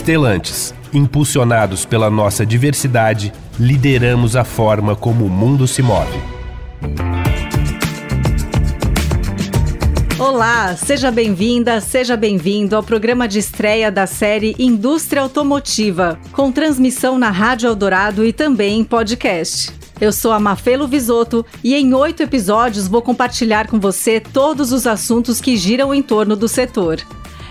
Estelantes, impulsionados pela nossa diversidade, lideramos a forma como o mundo se move. Olá, seja bem-vinda, seja bem-vindo ao programa de estreia da série Indústria Automotiva, com transmissão na Rádio Eldorado e também em podcast. Eu sou a Mafelo Visoto e em oito episódios vou compartilhar com você todos os assuntos que giram em torno do setor.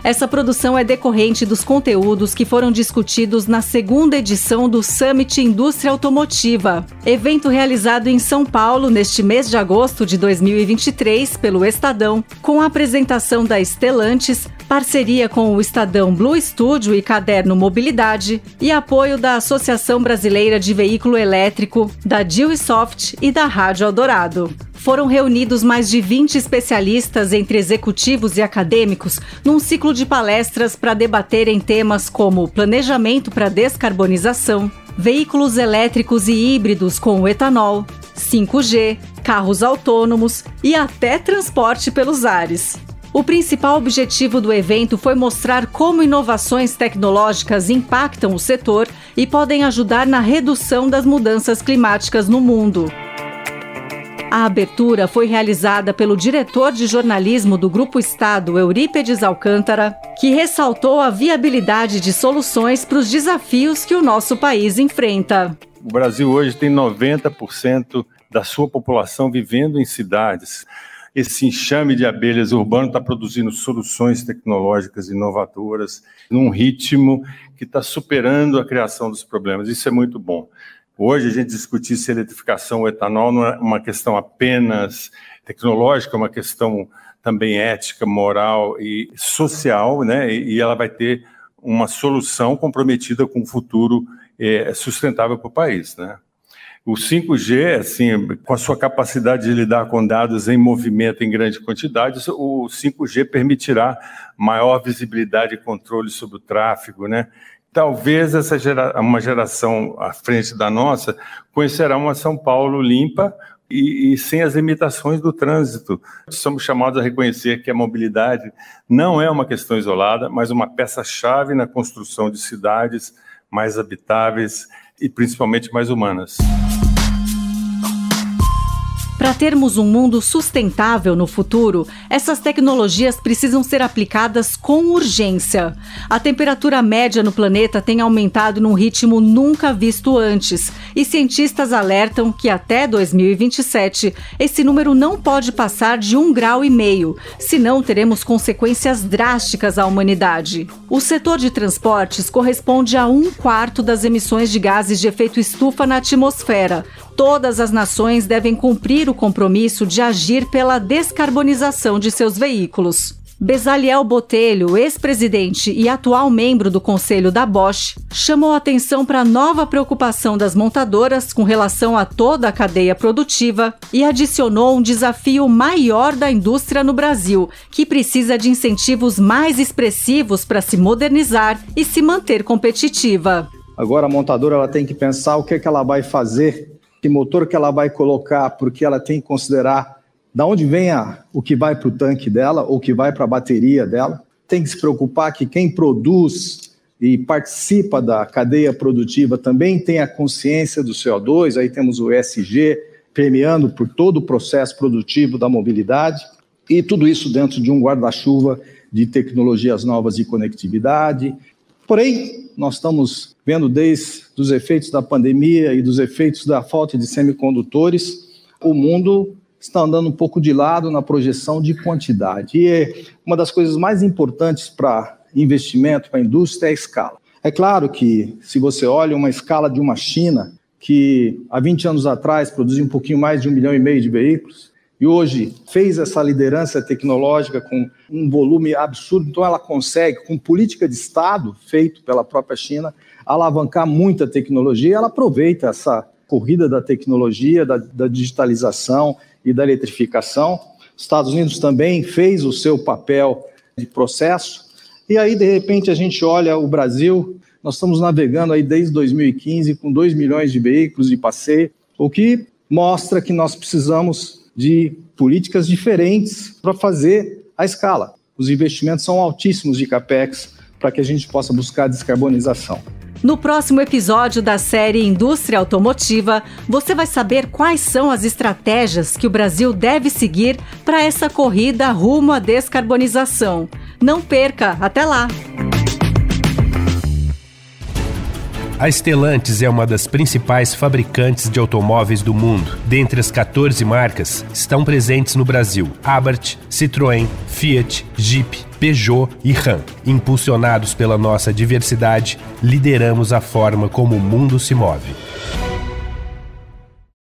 Essa produção é decorrente dos conteúdos que foram discutidos na segunda edição do Summit Indústria Automotiva, evento realizado em São Paulo neste mês de agosto de 2023 pelo Estadão, com a apresentação da Estelantes, parceria com o Estadão Blue Studio e Caderno Mobilidade e apoio da Associação Brasileira de Veículo Elétrico, da Soft e da Rádio Eldorado foram reunidos mais de 20 especialistas entre executivos e acadêmicos num ciclo de palestras para debaterem temas como planejamento para descarbonização, veículos elétricos e híbridos com etanol, 5G, carros autônomos e até transporte pelos ares. O principal objetivo do evento foi mostrar como inovações tecnológicas impactam o setor e podem ajudar na redução das mudanças climáticas no mundo. A abertura foi realizada pelo diretor de jornalismo do Grupo Estado, Eurípedes Alcântara, que ressaltou a viabilidade de soluções para os desafios que o nosso país enfrenta. O Brasil hoje tem 90% da sua população vivendo em cidades. Esse enxame de abelhas urbano está produzindo soluções tecnológicas inovadoras num ritmo que está superando a criação dos problemas. Isso é muito bom. Hoje a gente discutir se eletrificação ou etanol não é uma questão apenas tecnológica, é uma questão também ética, moral e social, né? E ela vai ter uma solução comprometida com o futuro é, sustentável para o país, né? O 5G, assim, com a sua capacidade de lidar com dados em movimento em grande quantidade, o 5G permitirá maior visibilidade e controle sobre o tráfego, né? Talvez essa gera, uma geração à frente da nossa conhecerá uma São Paulo limpa e, e, sem as limitações do trânsito. Somos chamados a reconhecer que a mobilidade não é uma questão isolada, mas uma peça-chave na construção de cidades mais habitáveis e principalmente mais humanas. Para termos um mundo sustentável no futuro, essas tecnologias precisam ser aplicadas com urgência. A temperatura média no planeta tem aumentado num ritmo nunca visto antes, e cientistas alertam que até 2027 esse número não pode passar de um grau e meio, senão teremos consequências drásticas à humanidade. O setor de transportes corresponde a um quarto das emissões de gases de efeito estufa na atmosfera, todas as nações devem cumprir o compromisso de agir pela descarbonização de seus veículos. Bezaliel Botelho, ex-presidente e atual membro do conselho da Bosch, chamou atenção para a nova preocupação das montadoras com relação a toda a cadeia produtiva e adicionou um desafio maior da indústria no Brasil, que precisa de incentivos mais expressivos para se modernizar e se manter competitiva. Agora a montadora ela tem que pensar o que, é que ela vai fazer que motor que ela vai colocar, porque ela tem que considerar da onde vem a, o que vai para o tanque dela ou que vai para a bateria dela. Tem que se preocupar que quem produz e participa da cadeia produtiva também tenha consciência do CO2. Aí temos o ESG premiando por todo o processo produtivo da mobilidade e tudo isso dentro de um guarda-chuva de tecnologias novas de conectividade. Porém, nós estamos vendo desde os efeitos da pandemia e dos efeitos da falta de semicondutores, o mundo está andando um pouco de lado na projeção de quantidade. E é uma das coisas mais importantes para investimento, para a indústria, é a escala. É claro que, se você olha uma escala de uma China, que há 20 anos atrás produzia um pouquinho mais de um milhão e meio de veículos, e hoje fez essa liderança tecnológica com um volume absurdo, então ela consegue, com política de Estado feito pela própria China, alavancar muita tecnologia, ela aproveita essa corrida da tecnologia, da, da digitalização e da eletrificação. Os Estados Unidos também fez o seu papel de processo, e aí, de repente, a gente olha o Brasil, nós estamos navegando aí desde 2015 com 2 milhões de veículos de passeio, o que mostra que nós precisamos de políticas diferentes para fazer a escala. Os investimentos são altíssimos de capex, para que a gente possa buscar a descarbonização. No próximo episódio da série Indústria Automotiva, você vai saber quais são as estratégias que o Brasil deve seguir para essa corrida rumo à descarbonização. Não perca, até lá! A Stellantis é uma das principais fabricantes de automóveis do mundo. Dentre as 14 marcas, estão presentes no Brasil Abarth, Citroën, Fiat, Jeep, Peugeot e Ram. Impulsionados pela nossa diversidade, lideramos a forma como o mundo se move.